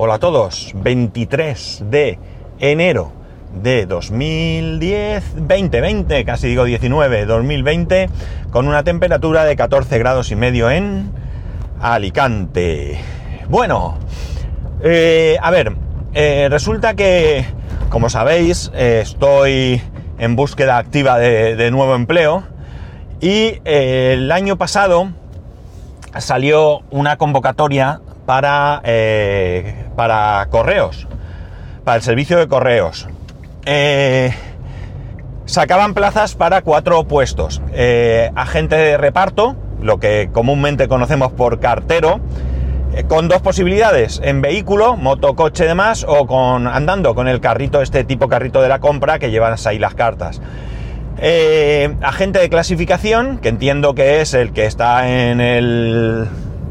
Hola a todos, 23 de enero de 2010, 2020, casi digo 19, 2020, con una temperatura de 14 grados y medio en Alicante. Bueno, eh, a ver, eh, resulta que, como sabéis, eh, estoy en búsqueda activa de, de nuevo empleo y el año pasado salió una convocatoria para, para correos, para el servicio de correos eh, sacaban plazas para cuatro puestos. Eh, agente de reparto, lo que comúnmente conocemos por cartero, eh, con dos posibilidades, en vehículo, moto, coche demás, o con andando con el carrito, este tipo carrito de la compra que llevan ahí las cartas. agente de clasificación, que entiendo que es el que está en el,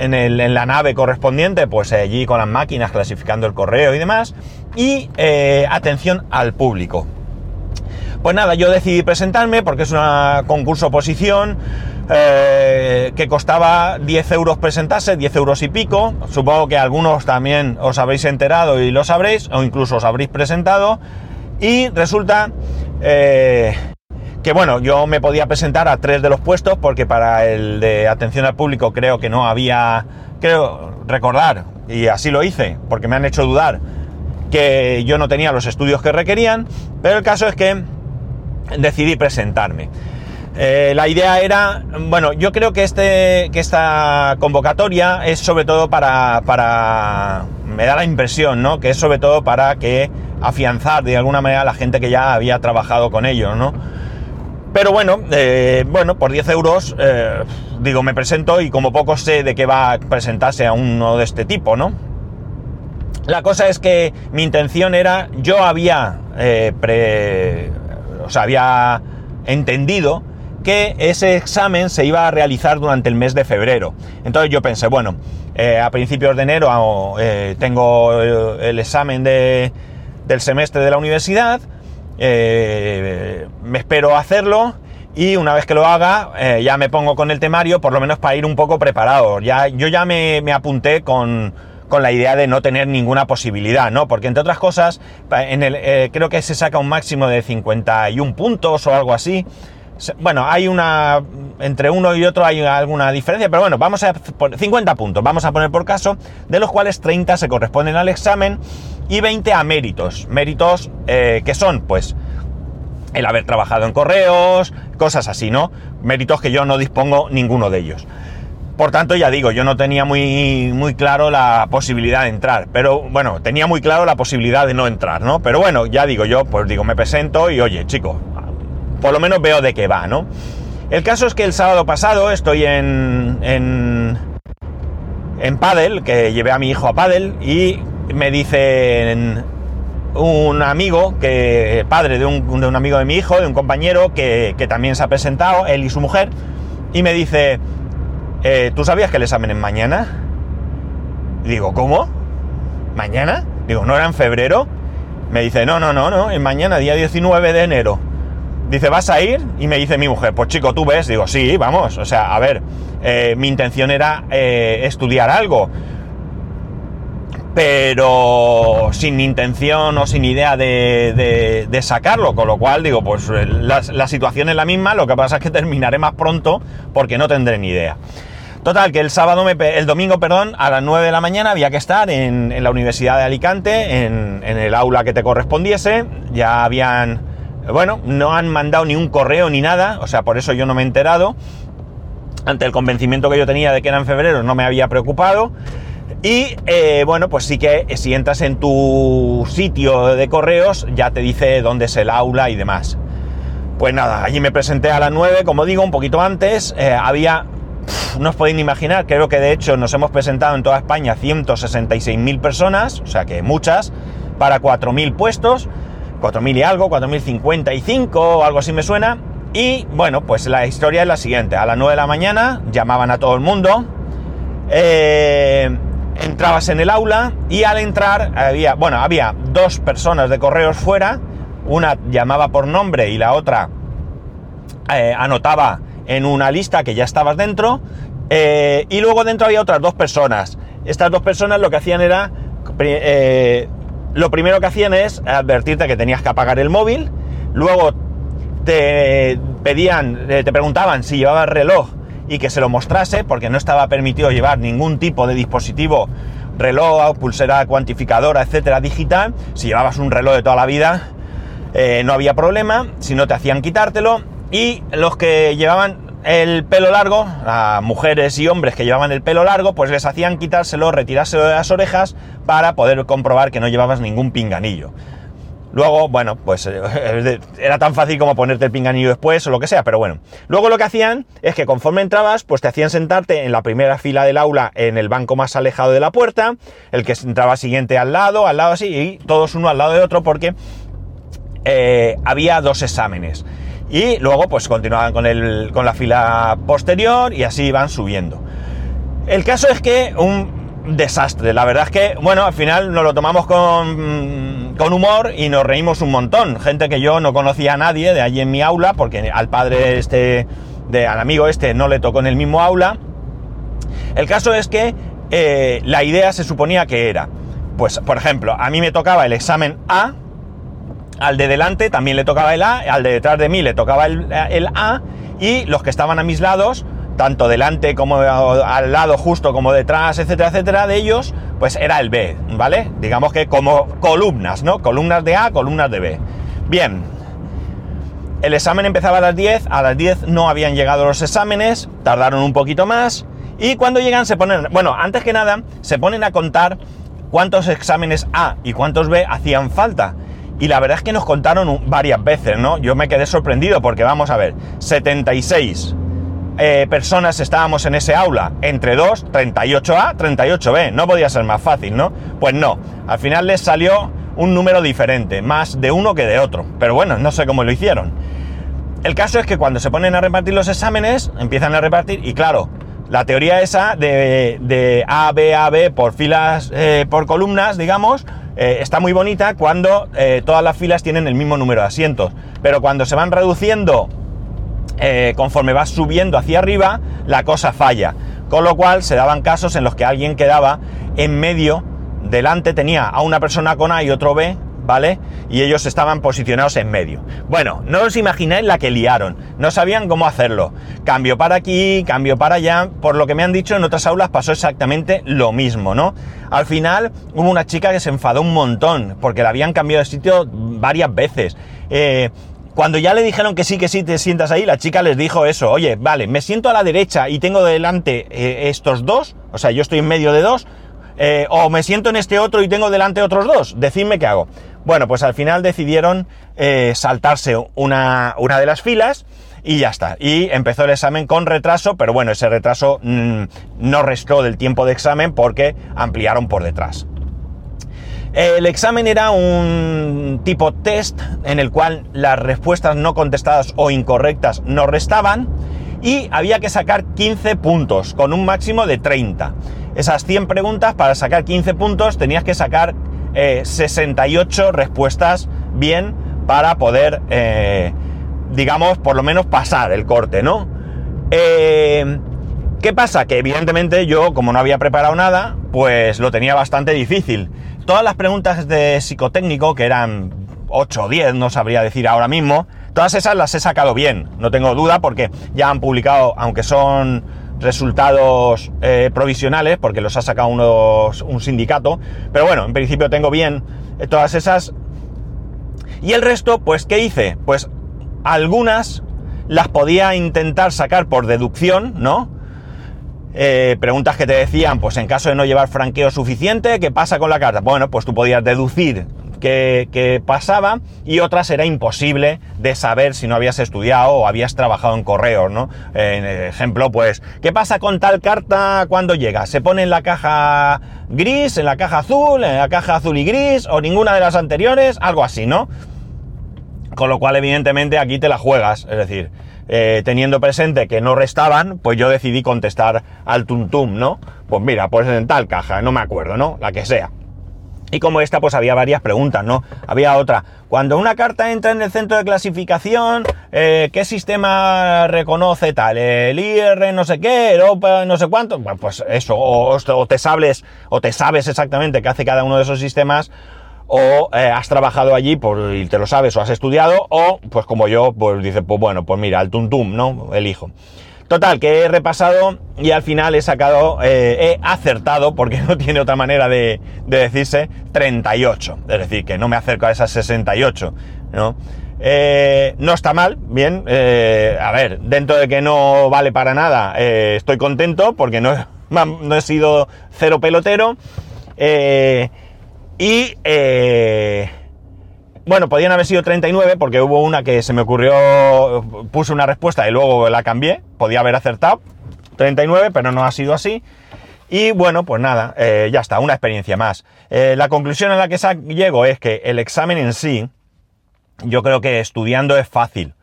en, el, en la nave correspondiente, pues allí con las máquinas clasificando el correo y demás y eh, atención al público. Pues nada, yo decidí presentarme porque es un concurso oposición eh, que costaba 10 euros presentarse, 10 euros y pico. Supongo que algunos también os habréis enterado y lo sabréis, o incluso os habréis presentado. Y resulta eh, que bueno, yo me podía presentar a tres de los puestos porque para el de atención al público creo que no había, creo recordar, y así lo hice, porque me han hecho dudar que yo no tenía los estudios que requerían, pero el caso es que decidí presentarme. Eh, la idea era, bueno, yo creo que, este, que esta convocatoria es sobre todo para, para, me da la impresión, ¿no? Que es sobre todo para que afianzar de alguna manera a la gente que ya había trabajado con ellos, ¿no? Pero bueno, eh, bueno, por 10 euros, eh, digo, me presento y como poco sé de qué va a presentarse a uno de este tipo, ¿no? La cosa es que mi intención era, yo había, eh, había entendido que ese examen se iba a realizar durante el mes de febrero. Entonces yo pensé, bueno, a principios de enero tengo el, examen de, del semestre de la universidad, me espero hacerlo y una vez que lo haga ya me pongo con el temario, por lo menos para ir un poco preparado. Ya, yo ya me apunté con con la idea de no tener ninguna posibilidad, ¿no? Porque entre otras cosas, en el, eh, creo que se saca un máximo de 51 puntos o algo así. Bueno, hay una. Entre uno y otro hay alguna diferencia, pero bueno, vamos a. 50 puntos, vamos a poner por caso, de los cuales 30 se corresponden al examen y 20 a méritos. Méritos eh, que son, pues, el haber trabajado en correos, cosas así, ¿no? Méritos que yo no dispongo ninguno de ellos. Por tanto, ya digo, yo no tenía muy, muy claro la posibilidad de entrar, pero bueno, tenía muy claro la posibilidad de no entrar, ¿no? Pero bueno, ya digo yo, pues digo, me presento y oye, chico, por lo menos veo de qué va, ¿no? El caso es que el sábado pasado estoy en, en, en Paddle, que llevé a mi hijo a Paddle, y me dicen un amigo, que padre de un, de un, amigo de mi hijo, de un compañero que, que también se ha presentado, él y su mujer, y me dice, eh, ¿tú sabías que el examen es mañana? Digo, ¿cómo? ¿Mañana? Digo, ¿no era en febrero? Me dice, no, no, no, no, es mañana, día 19 de enero. Dice, ¿vas a ir? Y me dice mi mujer, pues chico, ¿tú ves? Digo, sí, vamos. O sea, a ver, eh, mi intención era eh, estudiar algo. Pero sin intención o sin idea de, sacarlo. Con lo cual, digo, pues la, la situación es la misma. Lo que pasa es que terminaré más pronto porque no tendré ni idea. Total, que el sábado, el domingo, perdón, a las 9 de la mañana había que estar en, la Universidad de Alicante, en, el aula que te correspondiese. Ya habían, bueno, no han mandado ni un correo ni nada, o sea, por eso yo no me he enterado. Ante el convencimiento que yo tenía de que era en febrero, no me había preocupado. Y eh, bueno, pues sí que si entras en tu sitio de correos, ya te dice dónde es el aula y demás. Pues nada, allí me presenté a las 9, como digo, un poquito antes. Eh, había no os podéis ni imaginar, creo que de hecho nos hemos presentado en toda España 166.000 personas, o sea que muchas, para 4.000 puestos, 4.000 y algo, 4.055 o algo así me suena. Y bueno, pues la historia es la siguiente, a las 9 de la mañana llamaban a todo el mundo, eh, entrabas en el aula y al entrar había, bueno, había dos personas de correos fuera, una llamaba por nombre y la otra eh, anotaba en una lista que ya estabas dentro, eh, y luego dentro había otras dos personas. Estas dos personas lo que hacían era eh, lo primero que hacían es advertirte que tenías que apagar el móvil, luego te pedían, te preguntaban si llevabas reloj y que se lo mostrase, porque no estaba permitido llevar ningún tipo de dispositivo, reloj, pulsera cuantificadora, etcétera, digital. Si llevabas un reloj de toda la vida, eh, no había problema, si no te hacían quitártelo. Y los que llevaban el pelo largo, a mujeres y hombres que llevaban el pelo largo, pues les hacían quitárselo, retirárselo de las orejas para poder comprobar que no llevabas ningún pinganillo. Luego, bueno, pues eh, era tan fácil como ponerte el pinganillo después o lo que sea, pero bueno. Luego lo que hacían es que conforme entrabas, pues te hacían sentarte en la primera fila del aula en el banco más alejado de la puerta, el que entraba siguiente al lado, al lado así, y todos uno al lado de otro porque eh, había dos exámenes. Y luego pues continuaban con, el, con la fila posterior y así iban subiendo. El caso es que un desastre, la verdad es que, bueno, al final nos lo tomamos con, con humor y nos reímos un montón. Gente que yo no conocía a nadie de allí en mi aula, porque al padre este, al amigo este no le tocó en el mismo aula. El caso es que eh, la idea se suponía que era, pues por ejemplo, a mí me tocaba el examen A, al de delante también le tocaba el A, al de detrás de mí le tocaba el, A, y los que estaban a mis lados, tanto delante como al lado justo como detrás, etcétera, etcétera, de ellos, pues era el B, ¿vale? Digamos que como columnas, ¿no? Columnas de A, columnas de B. Bien. El examen empezaba a las 10, a las 10 no habían llegado los exámenes, tardaron un poquito más, y cuando llegan se ponen, bueno, antes que nada, se ponen a contar cuántos exámenes A y cuántos B hacían falta. Y la verdad es que nos contaron varias veces, ¿no? Yo me quedé sorprendido porque vamos a ver, 76 eh, personas estábamos en ese aula, entre dos, 38A, 38B, no podía ser más fácil, ¿no? Pues no, al final les salió un número diferente, más de uno que de otro, pero bueno, no sé cómo lo hicieron. El caso es que cuando se ponen a repartir los exámenes, empiezan a repartir y claro, la teoría esa de, de A, B, A, B por filas, eh, por columnas, digamos, eh, está muy bonita cuando todas las filas tienen el mismo número de asientos. Pero cuando se van reduciendo conforme vas subiendo hacia arriba, la cosa falla. Con lo cual se daban casos en los que alguien quedaba en medio, delante tenía a una persona con A y otro B, ¿vale? Y ellos estaban posicionados en medio. Bueno, no os imagináis la que liaron, no sabían cómo hacerlo. Cambio para aquí, cambio para allá, por lo que me han dicho en otras aulas pasó exactamente lo mismo, ¿no? Al final hubo una chica que se enfadó un montón, porque la habían cambiado de sitio varias veces. Eh, cuando ya le dijeron que sí, que sí te sientas ahí, la chica les dijo eso, oye, vale, me siento a la derecha y tengo delante eh, estos dos, o sea, yo estoy en medio de dos, eh, o me siento en este otro y tengo delante otros dos, decidme qué hago. Bueno, pues al final decidieron eh, saltarse una, una, de las filas y ya está. Y empezó el examen con retraso, pero bueno, ese retraso mm, no restó del tiempo de examen porque ampliaron por detrás. El examen era un tipo test en el cual las respuestas no contestadas o incorrectas no restaban y había que sacar 15 puntos con un máximo de 30. Esas 100 preguntas, para sacar 15 puntos tenías que sacar 68 eh, respuestas bien para poder, eh, digamos, por lo menos pasar el corte, ¿no? Eh, ¿Qué pasa? Que evidentemente yo, como no había preparado nada, pues lo tenía bastante difícil. Todas las preguntas de psicotécnico, que eran 8 o 10, no sabría decir ahora mismo, todas esas las he sacado bien, no tengo duda, porque ya han publicado, aunque son resultados eh, provisionales, porque los ha sacado un sindicato, pero bueno, en principio tengo bien eh, todas esas. Y el resto, pues, ¿qué hice? Pues algunas las podía intentar sacar por deducción, ¿no? Eh, preguntas que te decían, pues en caso de no llevar franqueo suficiente, ¿qué pasa con la carta? Bueno, pues tú podías deducir que, pasaba y otras era imposible de saber si no habías estudiado o habías trabajado en correos, ¿no? En ejemplo, pues, ¿qué pasa con tal carta cuando llega? ¿Se pone en la caja gris, en la caja azul, en la caja azul y gris o ninguna de las anteriores? Algo así, ¿no? Con lo cual, evidentemente, aquí te la juegas, es decir, eh, teniendo presente que no restaban, pues yo decidí contestar al tuntum, ¿no? Pues mira, pues en tal caja, no me acuerdo, ¿no? La que sea. Y como esta, pues había varias preguntas, ¿no? Había otra. Cuando una carta entra en el centro de clasificación, eh, ¿qué sistema reconoce tal? ¿El IR no sé qué? ¿Europa no sé cuánto? Bueno, pues eso, o, te sabes, o te sabes exactamente qué hace cada uno de esos sistemas, o eh, has trabajado allí y te lo sabes, o has estudiado, o pues como yo, pues dices, pues bueno, pues mira, el tuntum, ¿no? Elijo. Total, que he repasado y al final he sacado, eh, he acertado, porque no tiene otra manera de, decirse, 38. Es decir, que no me acerco a esas 68, ¿no? Eh, no está mal, bien. Eh, a ver, dentro de que no vale para nada, estoy contento porque no, no, he sido cero pelotero. Y bueno, podían haber sido 39 porque hubo una que se me ocurrió, puse una respuesta y luego la cambié, podía haber acertado 39, pero no ha sido así. Y bueno, pues nada, eh, ya está, una experiencia más. Eh, la conclusión a la que llego es que el examen en sí, yo creo que estudiando es fácil.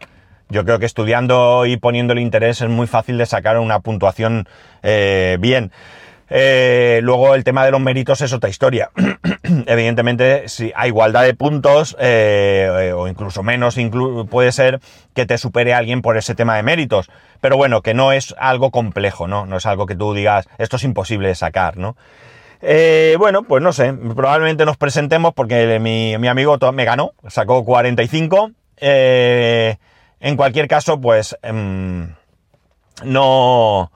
Yo creo que estudiando y poniendo el interés es muy fácil de sacar una puntuación eh, bien. Eh, luego el tema de los méritos es otra historia. Evidentemente, si a igualdad de puntos, eh, o incluso menos, puede ser que te supere alguien por ese tema de méritos. Pero bueno, que no es algo complejo, ¿no? No es algo que tú digas, esto es imposible de sacar, ¿no? Eh, bueno, pues no sé, probablemente nos presentemos porque mi, amigo me ganó, sacó 45. en cualquier caso, pues em, no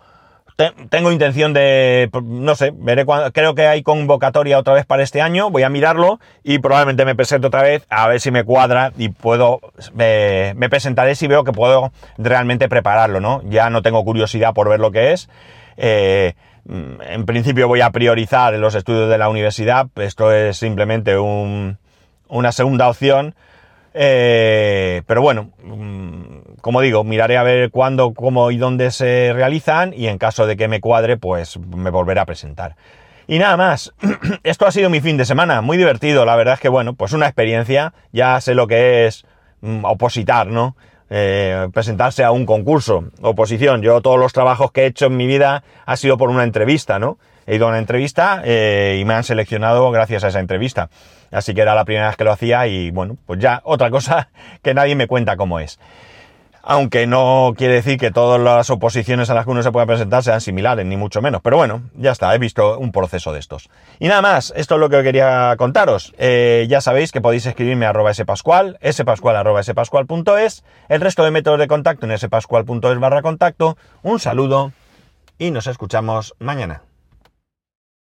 tengo intención de, no sé, veré cuando, creo que hay convocatoria otra vez para este año, voy a mirarlo y probablemente me presento otra vez a ver si me cuadra y puedo, me, presentaré si veo que puedo realmente prepararlo, ¿no? Ya no tengo curiosidad por ver lo que es. Eh, en principio voy a priorizar los estudios de la universidad, esto es simplemente una segunda opción, eh, pero bueno, como digo, miraré a ver cuándo, cómo y dónde se realizan y en caso de que me cuadre, pues me volveré a presentar. Y nada más, esto ha sido mi fin de semana, muy divertido, la verdad es que bueno, pues una experiencia, ya sé lo que es mm, opositar, ¿no? Eh, presentarse a un concurso, oposición. Yo todos los trabajos que he hecho en mi vida ha sido por una entrevista, ¿no? He ido a una entrevista eh, y me han seleccionado gracias a esa entrevista. Así que era la primera vez que lo hacía y bueno, pues ya otra cosa que nadie me cuenta cómo es aunque no quiere decir que todas las oposiciones a las que uno se pueda presentar sean similares, ni mucho menos. Pero bueno, ya está, he visto un proceso de estos. Y nada más, esto es lo que quería contaros. Eh, ya sabéis que podéis escribirme a arroba spascual, spascual arroba spascual.es, el resto de métodos de contacto en spascual.es barra contacto. Un saludo y nos escuchamos mañana.